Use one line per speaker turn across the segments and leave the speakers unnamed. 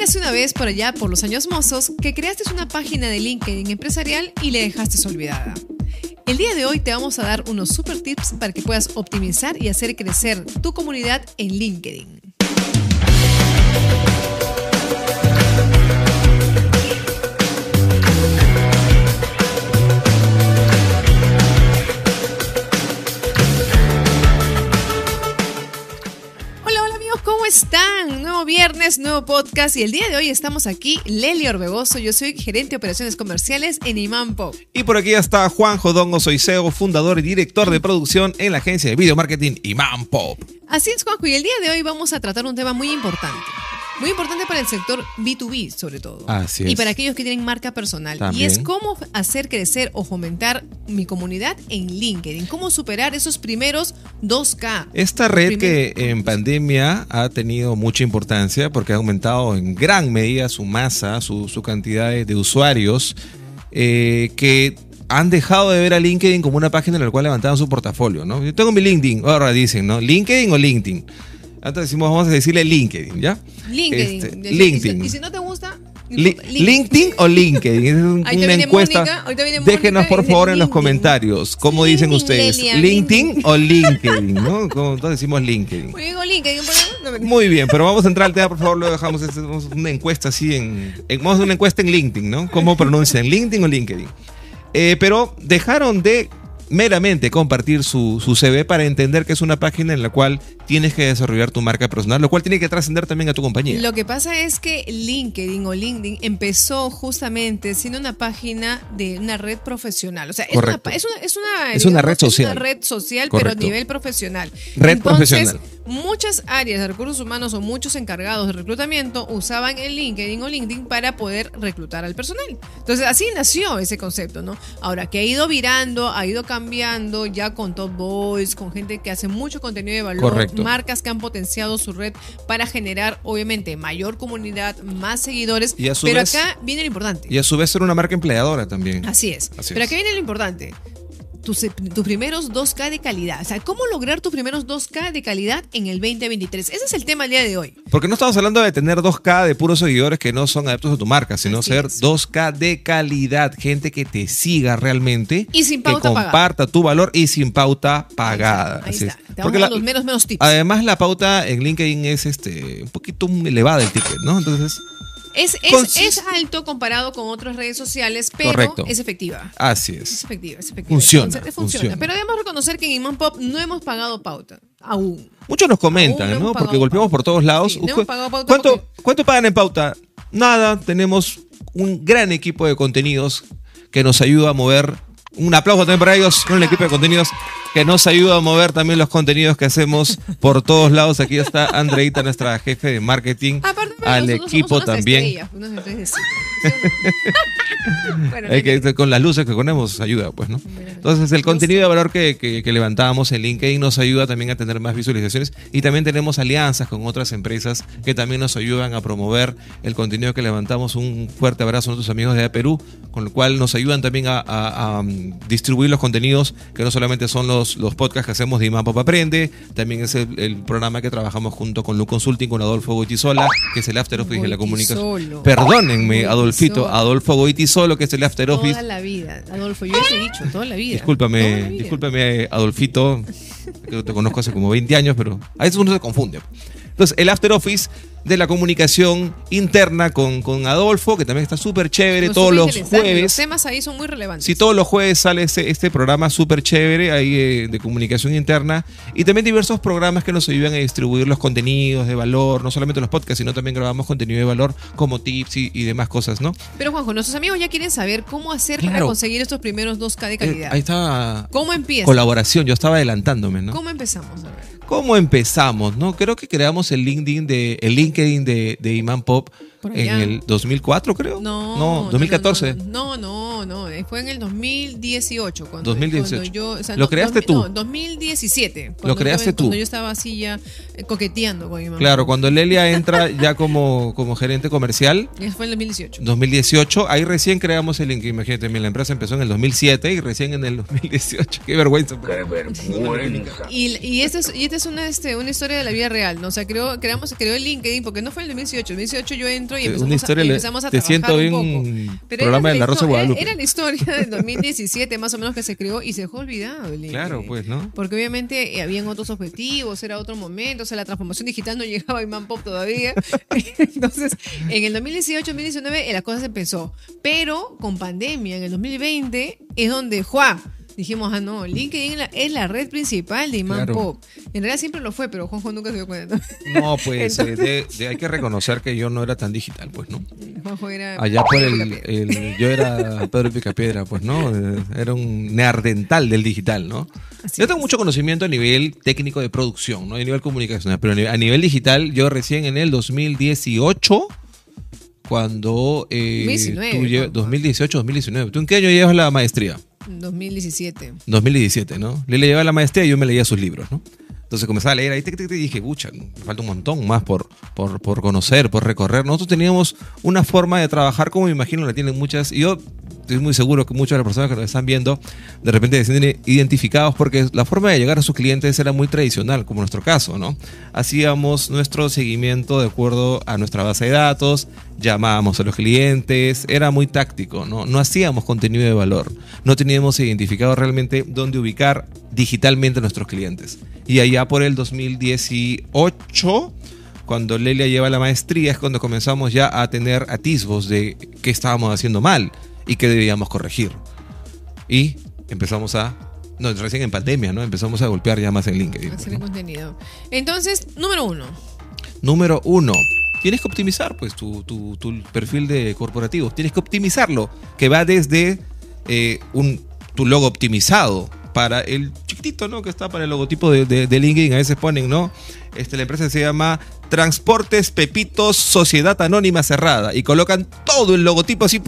Érase una vez por allá, por los años mozos, que creaste una página de LinkedIn empresarial y le dejaste olvidada. El día de hoy te vamos a dar unos super tips para que puedas optimizar y hacer crecer tu comunidad en LinkedIn. están? Nuevo viernes, nuevo podcast y el día de hoy estamos aquí, Leli Orbegoso, yo soy gerente de operaciones comerciales en Imán Pop.
Y por aquí está Juan Jodongo, soy CEO, fundador y director de producción en la agencia de video marketing Imán Pop.
Así es, Juanjo, y el día de hoy vamos a tratar un tema muy importante. Muy importante para el sector B2B, sobre todo.
Así es.
Y para aquellos que tienen marca personal. Y es cómo hacer crecer o fomentar mi comunidad en LinkedIn. Cómo superar esos primeros 2K.
Esta red que en pandemia ha tenido mucha importancia porque ha aumentado en gran medida su masa, su, cantidad de, usuarios, eh, que han dejado de ver a LinkedIn como una página en la cual levantaban su portafolio, ¿no? Yo tengo mi LinkedIn, ahora dicen, ¿no? LinkedIn o LinkedIn. Antes decimos, vamos a decirle LinkedIn, ¿ya?
LinkedIn.
Este, LinkedIn.
Y si no te gusta,
LinkedIn o LinkedIn. Es una encuesta. Déjenos por favor en los comentarios cómo dicen ustedes. LinkedIn o LinkedIn, ¿no? Como todos decimos LinkedIn.
Muy bien, LinkedIn.
Muy bien, pero vamos a entrar al tema, por favor, lo dejamos una encuesta así en, Vamos a hacer una encuesta en LinkedIn, ¿no? ¿Cómo pronuncian? ¿LinkedIn o LinkedIn? Eh, pero dejaron de meramente compartir su, su, CV para entender que es una página en la cual tienes que desarrollar tu marca personal, lo cual tiene que trascender también a tu compañía.
Lo que pasa es que LinkedIn o LinkedIn empezó justamente siendo una página de una red profesional. O sea, es una, es una,
es una, red social.
una red social, pero a nivel profesional.
Red profesional.
Muchas áreas de recursos humanos o muchos encargados de reclutamiento usaban el LinkedIn o LinkedIn para poder reclutar al personal. Entonces, así nació ese concepto, ¿no? Ahora, que ha ido virando, ha ido cambiando ya con Top Boys, con gente que hace mucho contenido de valor, marcas que han potenciado su red para generar, obviamente, mayor comunidad, más seguidores. pero acá viene lo importante.
Y a su vez ser una marca empleadora también.
Así es. pero acá viene lo importante tus, tus, primeros 2K de calidad. O sea, ¿cómo lograr tus primeros 2K de calidad en el 2023? Ese es el tema del día de hoy.
Porque no estamos hablando de tener 2K de puros seguidores que no son adeptos a tu marca, sino ser 2K de calidad. Gente que te siga realmente.
Y sin pauta
Que comparta tu valor y sin pauta pagada.
Ahí está. Te Porque los menos, menos tips.
Además, la pauta en LinkedIn es este un poquito elevada el ticket, ¿no? Entonces
es, es, alto comparado con otras redes sociales, pero es efectiva.
Así es.
Es efectiva, es efectiva.
Funciona,
funciona. Pero debemos reconocer que en Iman Pop no hemos pagado pauta. Aún.
Muchos nos comentan, ¿no? Porque golpeamos por todos lados. ¿Cuánto, ¿Cuánto pagan en pauta? Nada, tenemos un gran equipo de contenidos que nos ayuda a mover un aplauso también para ellos, con el equipo de contenidos que nos ayuda a mover también los contenidos que hacemos por todos lados. Aquí está Andreita, nuestra jefe de marketing. Al equipo también. que, con las luces que ponemos ayuda, pues, ¿no? Entonces, el contenido de valor que, que, levantábamos en LinkedIn nos ayuda también a tener más visualizaciones y también tenemos alianzas con otras empresas que también nos ayudan a promover el contenido que levantamos. Un fuerte abrazo a nuestros amigos de Perú, con lo cual nos ayudan también a, distribuir los contenidos que no solamente son los, los podcasts que hacemos de Imán Pop Aprende, también es el, programa que trabajamos junto con Lu Consulting, con Adolfo Goitizola, que es el After Office de la comunicación. Perdónenme, Adolfito, Adolfo Goitizolo, que es el After Office.
Toda la vida, Adolfo, yo te he dicho, toda la vida.
Discúlpame, discúlpame, Adolfito, que te conozco hace como 20 años, pero a veces uno se confunde. Entonces, el After Office de la comunicación interna con, con Adolfo, que también está súper chévere todos los jueves. Los
temas ahí son muy relevantes.
Sí, todos los jueves sale este, este programa súper chévere ahí eh, de, comunicación interna y también diversos programas que nos ayudan a distribuir los contenidos de valor, no solamente los podcasts, sino también grabamos contenido de valor como tips y, demás cosas, ¿no?
Pero Juanjo, nuestros amigos ya quieren saber cómo hacer para conseguir estos primeros 2K de eh, calidad.
ahí está.
¿Cómo empieza?
Colaboración, yo estaba adelantándome, ¿no?
¿Cómo empezamos? A ver.
¿Cómo empezamos? ¿no? Creo que creamos el LinkedIn de, el LinkedIn de, Iman Pop en el 2004, creo.
No,
no 2014.
No, no, no, eh, fue en el 2018. Cuando,
2018. yo, ¿Lo creaste tú?
No, 2017.
Lo creaste tú.
Cuando yo estaba así ya eh, coqueteando con mi
Claro, cuando Lelia entra ya como, como gerente comercial.
Eso fue en el 2018.
2018, ahí recién creamos el link. Imagínate, la empresa empezó en el 2007 y recién en el 2018. Qué vergüenza. Qué
vergüenza. Y, y esta es, y esta es una, este, una historia de la vida real, ¿no? O sea, creó, creamos, creó el LinkedIn porque no fue en el 2018. En el 2018 yo entré y empezamos,
una historia
a, y
le-
empezamos a
te
trabajar
siento
un
bien
poco.
un
Pero
programa de la Rosa Guadalupe.
Era la historia del 2017 más o menos que se creó y se dejó olvidado. el
Claro, pues, ¿no?
Porque obviamente eh, habían otros objetivos, era otro momento, o sea, la transformación digital no llegaba a Iman Pop todavía. Entonces, en el 2018-2019 eh, la cosa se empezó. Pero con pandemia, en el 2020, es donde, ¡juá! Dijimos, ah, no, LinkedIn es la- red principal de Iman
Claro.
Pop. En realidad siempre lo fue, pero Juanjo nunca se dio cuenta.
No, pues eh, de- de- hay que reconocer que yo no era tan digital, pues, ¿no?
Juanjo era.
Allá por el, el- yo era Pedro Picapiedra, pues, ¿no? Eh, Era un neardental del digital, ¿no?
Así
yo tengo
es.
mucho conocimiento a nivel técnico de producción, ¿no? A nivel comunicacional, pero a nivel, a nivel digital, yo recién en el 2018, cuando... Eh,
2019,
tú lle-
Juanjo.
2018, 2019. ¿Tú en qué año llevas la maestría?
2017.
2017, ¿no? Le llevaba la maestría y yo me leía sus libros, ¿no? Entonces comenzaba a leer ahí tic, tic, tic, y dije, pucha, falta un montón más por, por, por conocer, por recorrer. Nosotros teníamos una forma de trabajar como me imagino la tienen muchas. Y yo estoy muy seguro que muchas de las personas que nos están viendo de repente se sienten identificados porque la forma de llegar a sus clientes era muy tradicional, como nuestro caso, ¿no? Hacíamos nuestro seguimiento de acuerdo a nuestra base de datos, llamábamos a los clientes, era muy táctico, ¿no? No hacíamos contenido de valor, no teníamos identificado realmente dónde ubicar digitalmente a nuestros clientes. Y allá por el 2018, cuando Lelia lleva la maestría, es cuando comenzamos ya a tener atisbos de qué estábamos haciendo mal y qué debíamos corregir. Y empezamos a... No, recién en pandemia, ¿no? Empezamos a golpear ya más en LinkedIn.
Hacer
¿no?
contenido. Entonces, número uno.
Número uno, tienes que optimizar pues tu, perfil de corporativo. Tienes que optimizarlo, que va desde eh, un, tu logo optimizado para el chiquitito, ¿no? Que está para el logotipo de, de- LinkedIn. A veces ponen, ¿no? Este, la empresa se llama Transportes Pepitos Sociedad Anónima Cerrada y colocan todo el logotipo así,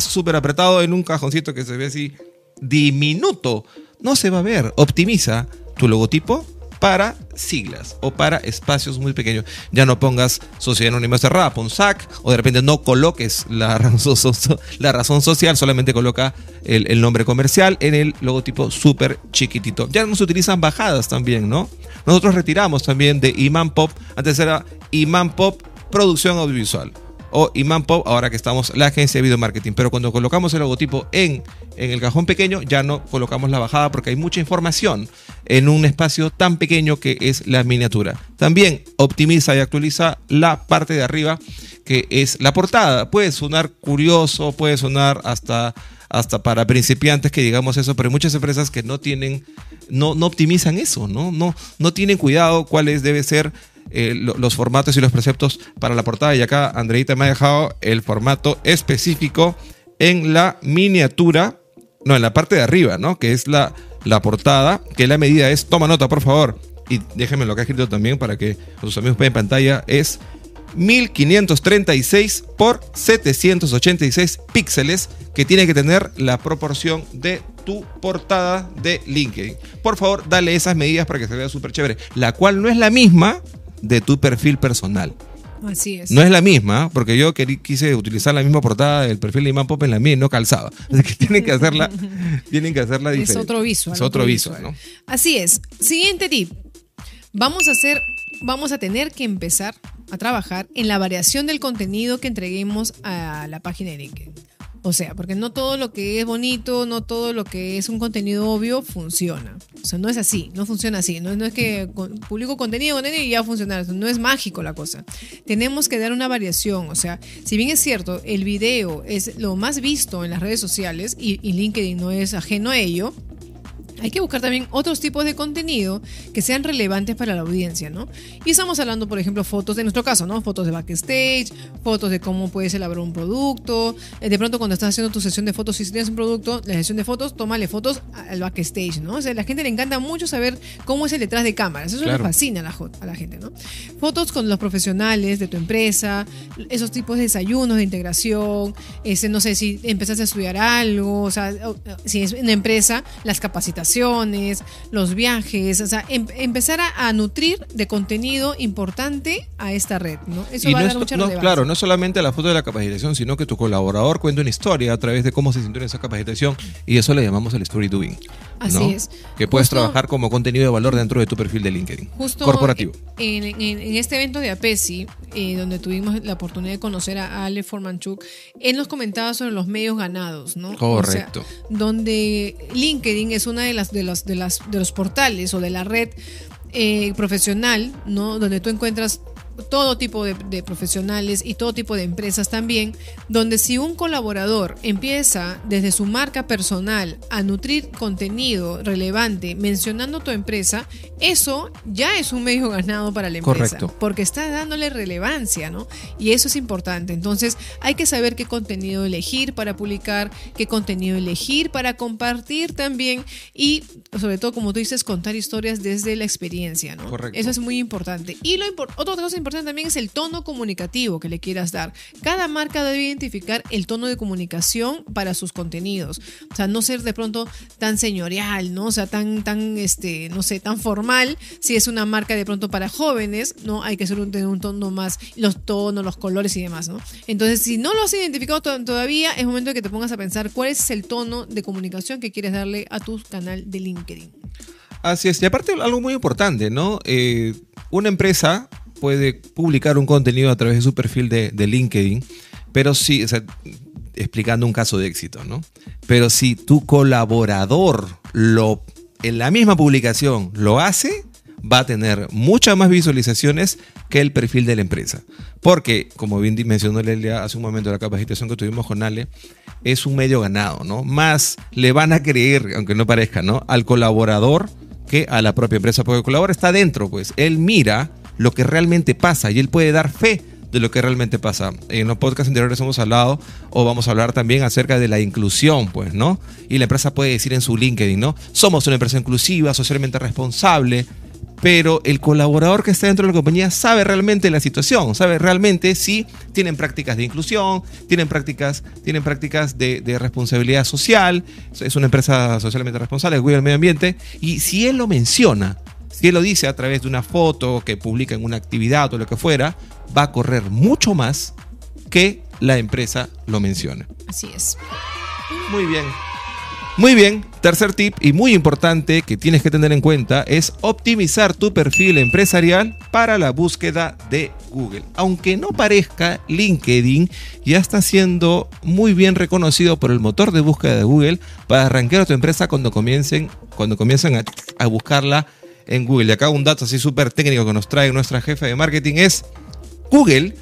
súper apretado en un cajoncito que se ve así diminuto. No se va a ver. Optimiza tu logotipo para siglas o para espacios muy pequeños. Ya no pongas sociedad anónima cerrada, pon SAC, o de repente no coloques la razón, social, solamente coloca el, el nombre comercial en el logotipo súper chiquitito. Ya no se utilizan bajadas también, ¿no? Nosotros retiramos también de Iman Pop, antes era Iman Pop Producción Audiovisual o Iman Pop, ahora que estamos la agencia de video marketing. Pero cuando colocamos el logotipo en, en el cajón pequeño, ya no colocamos la bajada porque hay mucha información en un espacio tan pequeño que es la miniatura. También optimiza y actualiza la parte de arriba, que es la portada. Puede sonar curioso, puede sonar hasta hasta para principiantes que digamos eso, pero hay muchas empresas que no tienen, no, no optimizan eso, ¿no? No, no tienen cuidado cuáles debe ser eh, lo- los formatos y los preceptos para la portada. Y acá Andreita me ha dejado el formato específico en la miniatura, no, en la parte de arriba, ¿no? Que es la, la portada, que la medida es, toma nota, por favor. Y déjenme lo que ha escrito también para que sus amigos vean en pantalla, es 1536 por 786 píxeles que tiene que tener la proporción de tu portada de LinkedIn. Por favor, dale esas medidas para que se vea súper chévere, la cual no es la misma de tu perfil personal.
Así es.
No es la misma, porque yo querí- quise utilizar la misma portada del perfil de Iman Pop en la mía y no calzaba. Así que tienen que hacerla, tienen que hacerla
es
diferente.
otro visual.
Es otro visual, ¿no?
Así es. Siguiente tip. Vamos a hacer, vamos a tener que empezar a trabajar en la variación del contenido que entreguemos a la página de LinkedIn. O sea, porque no todo lo que es bonito, no todo lo que es un contenido obvio funciona. O sea, no es así, no funciona así. No, no es que con- publico contenido, y ya funciona. No es mágico la cosa. Tenemos que dar una variación. O sea, si bien es cierto, el video es lo más visto en las redes sociales y LinkedIn no es ajeno a ello, hay que buscar también otros tipos de contenido que sean relevantes para la audiencia, ¿no? Y estamos hablando, por ejemplo, fotos, en nuestro caso, ¿no? Fotos de backstage, fotos de cómo puedes elaborar un producto. Eh, De pronto, cuando estás haciendo tu sesión de fotos, si tienes un producto, la sesión de fotos, tómale fotos al backstage, ¿no? O sea, a la gente le encanta mucho saber cómo es el detrás de cámaras. Eso
Claro.
le fascina a la, jo- a la gente, ¿no? Fotos con los profesionales de tu empresa, esos tipos de desayunos de integración, ese, no sé si empezaste a estudiar algo, o sea, si es una empresa, las capacitaciones vacaciones, los viajes, o sea, em- empezar a, a nutrir de contenido importante a esta red, ¿no? Eso
Y
va
no
a dar mucha
no, claro, no solamente la foto de la capacitación, sino que tu colaborador cuenta una historia a través de cómo se sintió en esa capacitación y eso le llamamos el story doing.
Así
¿no?
es.
Que puedes
Justo-
trabajar como contenido de valor dentro de tu perfil de LinkedIn.
Justo
corporativo.
En, en- en este evento de APESI, eh, donde tuvimos la oportunidad de conocer a Ale Formanchuk, él nos comentaba sobre los medios ganados, ¿no?
Correcto.
O sea, donde LinkedIn es una de las de las de las de los portales o de la red eh, profesional, ¿no? Donde tú encuentras todo tipo de, de profesionales y todo tipo de empresas también, donde si un colaborador empieza desde su marca personal a nutrir contenido relevante mencionando tu empresa, eso ya es un medio ganado para la empresa,
Correcto.
porque está dándole relevancia, ¿no? Y eso es importante. Entonces, hay que saber qué contenido elegir para publicar, qué contenido elegir para compartir también y sobre todo, como tú dices, contar historias desde la experiencia, ¿no?
Correcto.
Eso es muy importante. Y lo otra cosa importante también es el tono comunicativo que le quieras dar. Cada marca debe identificar el tono de comunicación para sus contenidos. O sea, no ser de pronto tan señorial, ¿no? O sea, tan, tan, este, no sé, tan formal. Si es una marca de pronto para jóvenes, ¿no? Hay que ser un, un tono más, los tonos, los colores y demás, ¿no? Entonces, si no lo has identificado to- todavía, es momento de que te pongas a pensar cuál es el tono de comunicación que quieres darle a tu canal de LinkedIn.
Así es. Y aparte, algo muy importante, ¿no? Eh, una empresa puede publicar un contenido a través de su perfil de, LinkedIn, pero sí, o sea, explicando un caso de éxito, ¿no? Pero si tu colaborador lo, en la misma publicación lo hace, va a tener muchas más visualizaciones que el perfil de la empresa. Porque, como bien mencionó Lelia hace un momento la capacitación que tuvimos con Ale, es un medio ganado, ¿no? Más le van a creer, aunque no parezca, ¿no? Al colaborador que a la propia empresa, porque el colaborador está dentro, pues él mira lo que realmente pasa y él puede dar fe de lo que realmente pasa. En los podcasts anteriores hemos hablado o vamos a hablar también acerca de la inclusión, pues, ¿no? Y la empresa puede decir en su LinkedIn, ¿no? Somos una empresa inclusiva, socialmente responsable, pero el colaborador que está dentro de la compañía sabe realmente la situación, sabe realmente si tienen prácticas de inclusión, tienen prácticas, tienen prácticas de, de responsabilidad social, es una empresa socialmente responsable, cuida el medio ambiente, y si él lo menciona, si él lo dice a través de una foto que publica en una actividad o lo que fuera, va a correr mucho más que la empresa lo menciona.
Así es.
Muy bien. Muy bien, tercer tip y muy importante que tienes que tener en cuenta es optimizar tu perfil empresarial para la búsqueda de Google. Aunque no parezca, LinkedIn ya está siendo muy bien reconocido por el motor de búsqueda de Google para arrancar a tu empresa cuando comiencen, cuando comiencen a, a buscarla en Google. Y acá un dato así súper técnico que nos trae nuestra jefa de marketing es Google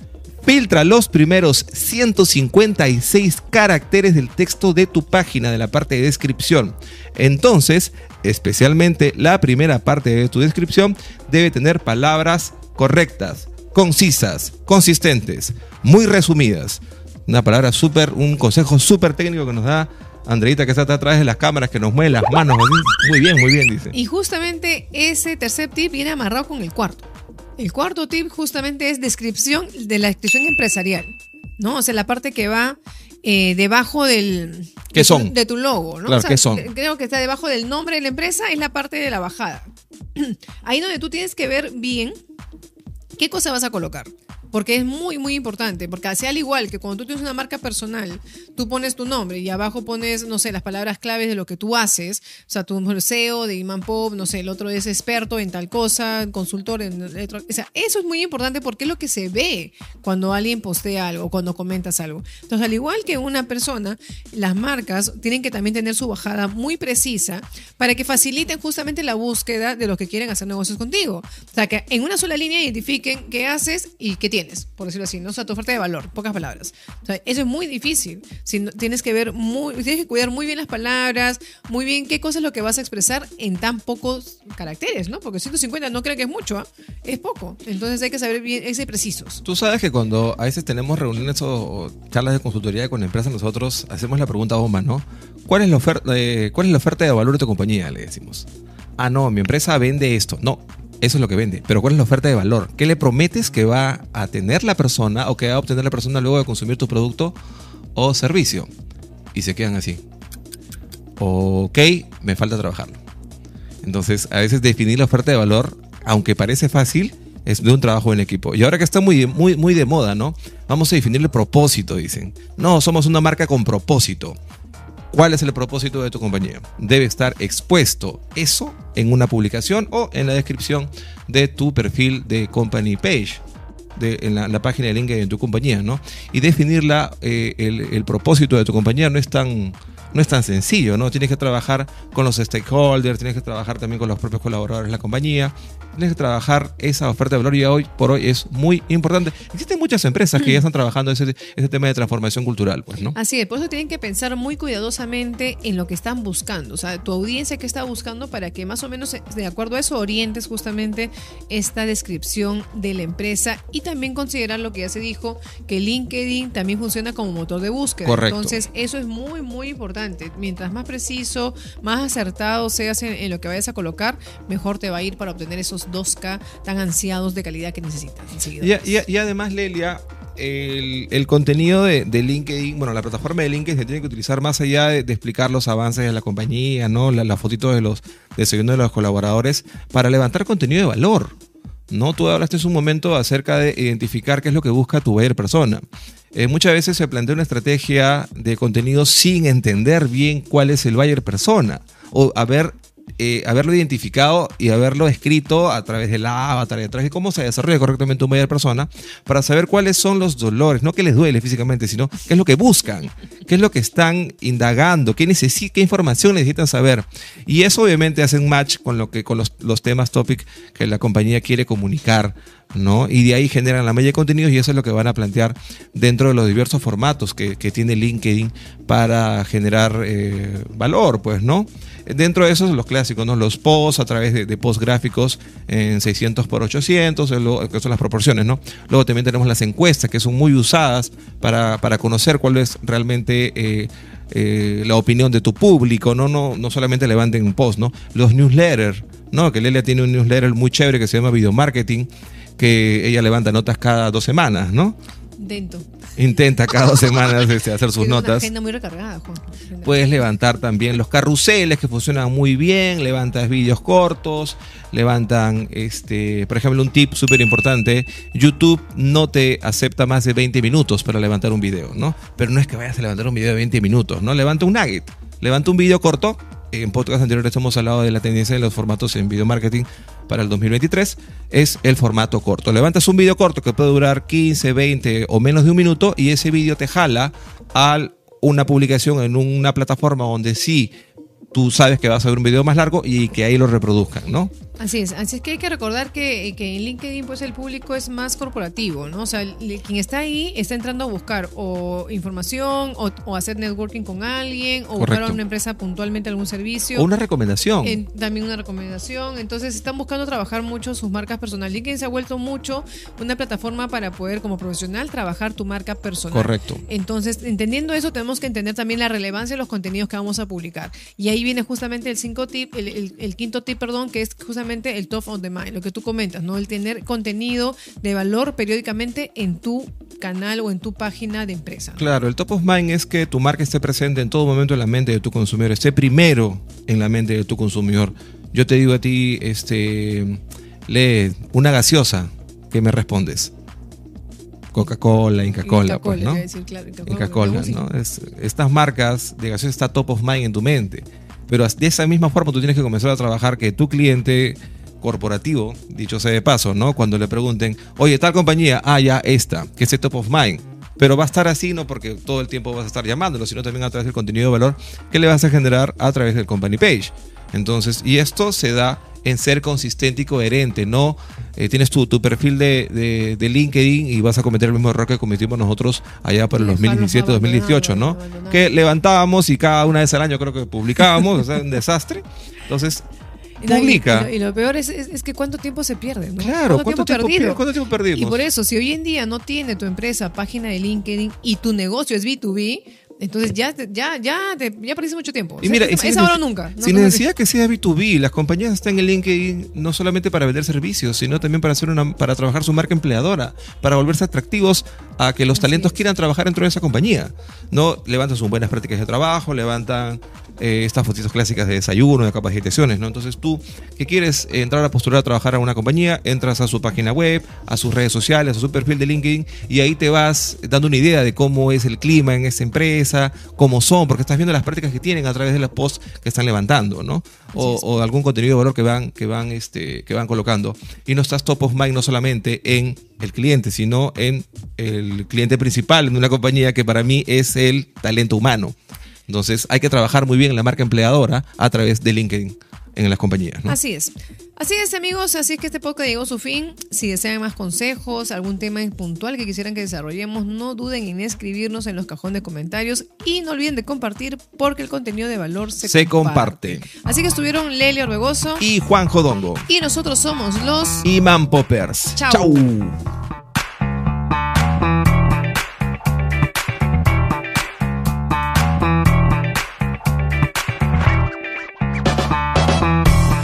filtra los primeros 156 caracteres del texto de tu página de la parte de descripción. Entonces, especialmente la primera parte de tu descripción debe tener palabras correctas, concisas, consistentes, muy resumidas. Una palabra súper, un consejo súper técnico que nos da Andreita que está atrás de las cámaras, que nos mueve las manos. Muy bien, muy bien, dice.
Y justamente ese tercer tip viene amarrado con el cuarto. El cuarto tip justamente es descripción de la descripción empresarial, ¿no? O sea, la parte que va eh, debajo del...
¿Qué
de
son?
De tu logo, ¿no?
Claro,
O sea,
¿qué son?
Creo que está debajo del nombre de la empresa, es la parte de la bajada. Ahí donde tú tienes que ver bien qué cosa vas a colocar. Porque es muy, muy importante. Porque así al igual que cuando tú tienes una marca personal, tú pones tu nombre y abajo pones, no sé, las palabras claves de lo que tú haces. O sea, tu CEO de Iman Pop, no sé, el otro es experto en tal cosa, consultor en otro. O sea, eso es muy importante porque es lo que se ve cuando alguien postea algo, cuando comentas algo. Entonces, al igual que una persona, las marcas tienen que también tener su bajada muy precisa para que faciliten justamente la búsqueda de los que quieren hacer negocios contigo. O sea, que en una sola línea identifiquen qué haces y qué tienes, por decirlo así, ¿no? O sea, tu oferta de valor, pocas palabras. O sea, eso es muy difícil. Si no- tienes que ver muy, tienes que cuidar muy bien las palabras, muy bien qué cosa es lo que vas a expresar en tan pocos caracteres, ¿no? Porque 150 no creo que es mucho, ¿ah? es poco. Entonces hay que saber bien, hay que ser precisos.
Tú sabes que cuando a veces tenemos reuniones o charlas de consultoría con empresas, nosotros hacemos la pregunta bomba, ¿no? ¿Cuál es la oferta, eh, ¿cuál es la oferta de valor de tu compañía? Le decimos. Ah, no, mi empresa vende esto. No, eso es lo que vende. Pero ¿cuál es la oferta de valor? ¿Qué le prometes que va a tener la persona o que va a obtener la persona luego de consumir tu producto o servicio? Y se quedan así. Ok, me falta trabajarlo. Entonces, a veces definir la oferta de valor, aunque parece fácil, es de un trabajo en equipo. Y ahora que está muy, muy, muy de moda, ¿no? Vamos a definir el propósito, dicen. No, somos una marca con propósito. ¿Cuál es el propósito de tu compañía? Debe estar expuesto eso en una publicación o en la descripción de tu perfil de company page. En la, página de LinkedIn de tu compañía, ¿no? Y definir eh, el, el propósito de tu compañía no es tan no es tan sencillo, ¿no? Tienes que trabajar con los stakeholders, tienes que trabajar también con los propios colaboradores de la compañía, tienes que trabajar esa oferta de valor y hoy por hoy es muy importante. Existen muchas empresas que ya están trabajando ese, ese tema de transformación cultural, pues, ¿no?
Así es, por eso tienen que pensar muy cuidadosamente en lo que están buscando, o sea, tu audiencia que está buscando para que más o menos de acuerdo a eso orientes justamente esta descripción de la empresa y también considerar lo que ya se dijo, que LinkedIn también funciona como motor de búsqueda.
Correcto.
Entonces, eso es muy, muy importante Mientras más preciso, más acertado seas en, lo que vayas a colocar, mejor te va a ir para obtener esos 2K tan ansiados de calidad que necesitas.
Y, además, Lelia, el, contenido de, LinkedIn, bueno, la plataforma de LinkedIn se tiene que utilizar más allá de, explicar los avances de la compañía, ¿no? La, la fotito de los de de los colaboradores, para levantar contenido de valor. ¿No? Tú hablaste en un momento acerca de identificar qué es lo que busca tu buyer persona. Eh, muchas veces se plantea una estrategia de contenido sin entender bien cuál es el buyer persona o haber eh, haberlo identificado y haberlo escrito a través del avatar y a través de cómo se desarrolla correctamente un buyer persona para saber cuáles son los dolores, no que les duele físicamente, sino qué es lo que buscan, qué es lo que están indagando, qué, qué información necesitan saber. Y eso obviamente hace un match con, lo que, con los, los temas topic que la compañía quiere comunicar ¿no? Y de ahí generan la media de contenidos y eso es lo que van a plantear dentro de los diversos formatos que, tiene LinkedIn para generar eh, valor, pues, ¿no? Dentro de esos, los clásicos, ¿no? Los posts a través de, posts gráficos en 600 por 800, que son las proporciones, ¿no? Luego también tenemos las encuestas que son muy usadas para, conocer cuál es realmente... Eh, eh, la opinión de tu público, ¿no? No, no solamente levanten un post, ¿no? Los newsletters, ¿no? Que Lelia tiene un newsletter muy chévere que se llama Video Marketing, que ella levanta notas cada dos semanas, ¿no?
Intento.
Intenta cada dos semanas este, hacer sus notas. Una
agenda muy recargada, Juan.
Puedes levantar también los carruseles que funcionan muy bien, levantas vídeos cortos, levantan, este, por ejemplo, un tip súper importante, YouTube no te acepta más de 20 minutos para levantar un video, ¿no? Pero no es que vayas a levantar un video de 20 minutos, ¿no? Levanta un nugget, levanta un video corto en podcast anteriores hemos hablado de la tendencia de los formatos en video marketing para el 2023, es el formato corto. Levantas un video corto que puede durar 15, 20 o menos de un minuto y ese video te jala a una publicación en una plataforma donde sí tú sabes que vas a ver un video más largo y que ahí lo reproduzcan, ¿no?
Así es, así es que hay que recordar que, que, en LinkedIn pues el público es más corporativo, ¿no? O sea, quien está ahí está entrando a buscar o información o, hacer networking con alguien o buscar a una empresa puntualmente algún servicio.
O una recomendación.
también una recomendación. Entonces están buscando trabajar mucho sus marcas personales. LinkedIn se ha vuelto mucho una plataforma para poder como profesional trabajar tu marca personal.
Correcto.
Entonces, entendiendo eso, tenemos que entender también la relevancia de los contenidos que vamos a publicar. Y ahí viene justamente el, cinco tip, el, el quinto tip, perdón, que es justamente el top of the mind, lo que tú comentas, ¿no? El tener contenido de valor periódicamente en tu canal o en tu página de empresa.
Claro, el top of mind es que tu marca esté presente en todo momento en la mente de tu consumidor, esté primero en la mente de tu consumidor. Yo te digo a ti, este, lee una gaseosa, ¿qué me respondes? Coca-Cola, Inca-Cola, pues, ¿no? Inca-Cola, ¿no? estas marcas de gaseosa está top of mind en tu mente. Pero de esa misma forma tú tienes que comenzar a trabajar que tu cliente corporativo, dicho sea de paso, ¿no? Cuando le pregunten, oye, tal compañía, ah, ya esta, que es top of mind. Pero va a estar así, no porque todo el tiempo vas a estar llamándolo, sino también a través del contenido de valor que le vas a generar a través del company page. Entonces, y esto se da en ser consistente y coherente, no eh, tienes tu, tu perfil de, de, LinkedIn y vas a cometer el mismo error que cometimos nosotros allá por el 2017-2018, ¿no? Que levantábamos y cada una vez al año creo que publicábamos, o sea, un desastre. Entonces, publica.
Y, lo, peor es, es, que cuánto tiempo se pierde, ¿no?
Claro, ¿cuánto, tiempo, perdido? ¿cuánto tiempo perdimos?
Y por eso, si hoy en día no tiene tu empresa página de LinkedIn y tu negocio es B2B, entonces ya, ya, ya, ya perdiste mucho tiempo.
Y mira,
es, ahora o nunca.
sin necesidad que sea B2B, las compañías están en LinkedIn no solamente para vender servicios, sino también para hacer una, para trabajar su marca empleadora, para volverse atractivos a que los talentos quieran trabajar dentro de esa compañía. No levantan sus buenas prácticas de trabajo, levantan eh, estas fotitos clásicas de desayuno, de capacitaciones, ¿no? Entonces tú que quieres entrar a postular a trabajar a una compañía, entras a su página web, a sus redes sociales, a su perfil de LinkedIn y ahí te vas dando una idea de cómo es el clima en esa empresa, cómo son, porque estás viendo las prácticas que tienen a través de los posts que están levantando, ¿no? O, o, algún contenido de valor que van, que van, este, que van colocando. Y no estás top of mind no solamente en el cliente, sino en el cliente principal de una compañía que para mí es el talento humano. Entonces hay que trabajar muy bien en la marca empleadora a través de LinkedIn en las compañías. ¿no?
Así es. Así es, amigos. Así es que este podcast llegó a su fin. Si desean más consejos, algún tema puntual que quisieran que desarrollemos, no duden en escribirnos en los cajones de comentarios y no olviden de compartir porque el contenido de valor se,
se comparte. comparte.
Así que estuvieron Leli Orbegoso
y Juan Jodongo.
Y nosotros somos los
Iman Poppers.
Chao.
Chau.